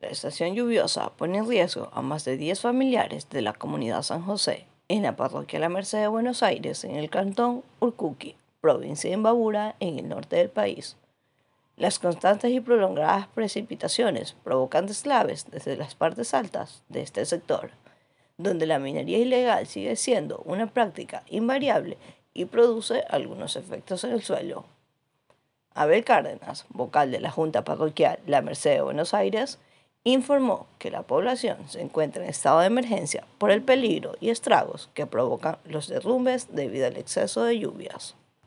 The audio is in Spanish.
La estación lluviosa pone en riesgo a más de 10 familiares de la comunidad San José en la parroquia La Merced de Buenos Aires, en el cantón Urcuqui, provincia de Imbabura, en el norte del país. Las constantes y prolongadas precipitaciones provocan deslaves desde las partes altas de este sector, donde la minería ilegal sigue siendo una práctica invariable y produce algunos efectos en el suelo. Abel Cárdenas, vocal de la Junta Parroquial La Merced de Buenos Aires, informó que la población se encuentra en estado de emergencia por el peligro y estragos que provocan los derrumbes debido al exceso de lluvias.